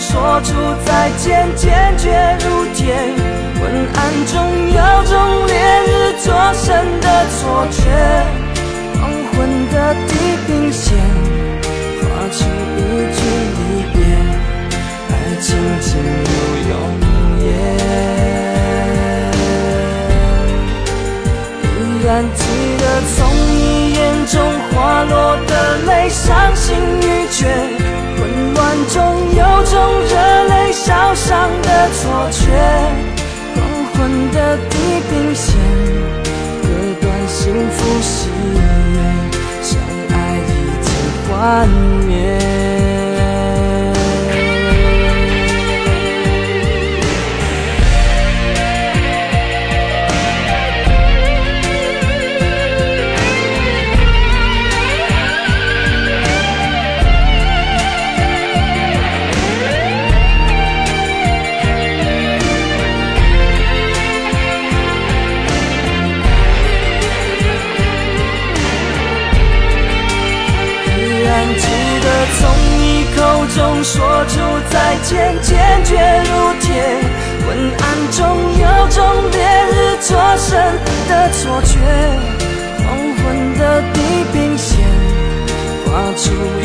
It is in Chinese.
说出再见，坚决如铁。昏暗中有种烈日灼身的错觉，黄昏的地平线划出一句离别，爱情进入永夜。依然记得从你眼中滑落的泪，伤心相爱已经幻灭。中说出再见，坚决如铁。昏暗中有种烈日灼身的错觉，黄昏的地平线画出一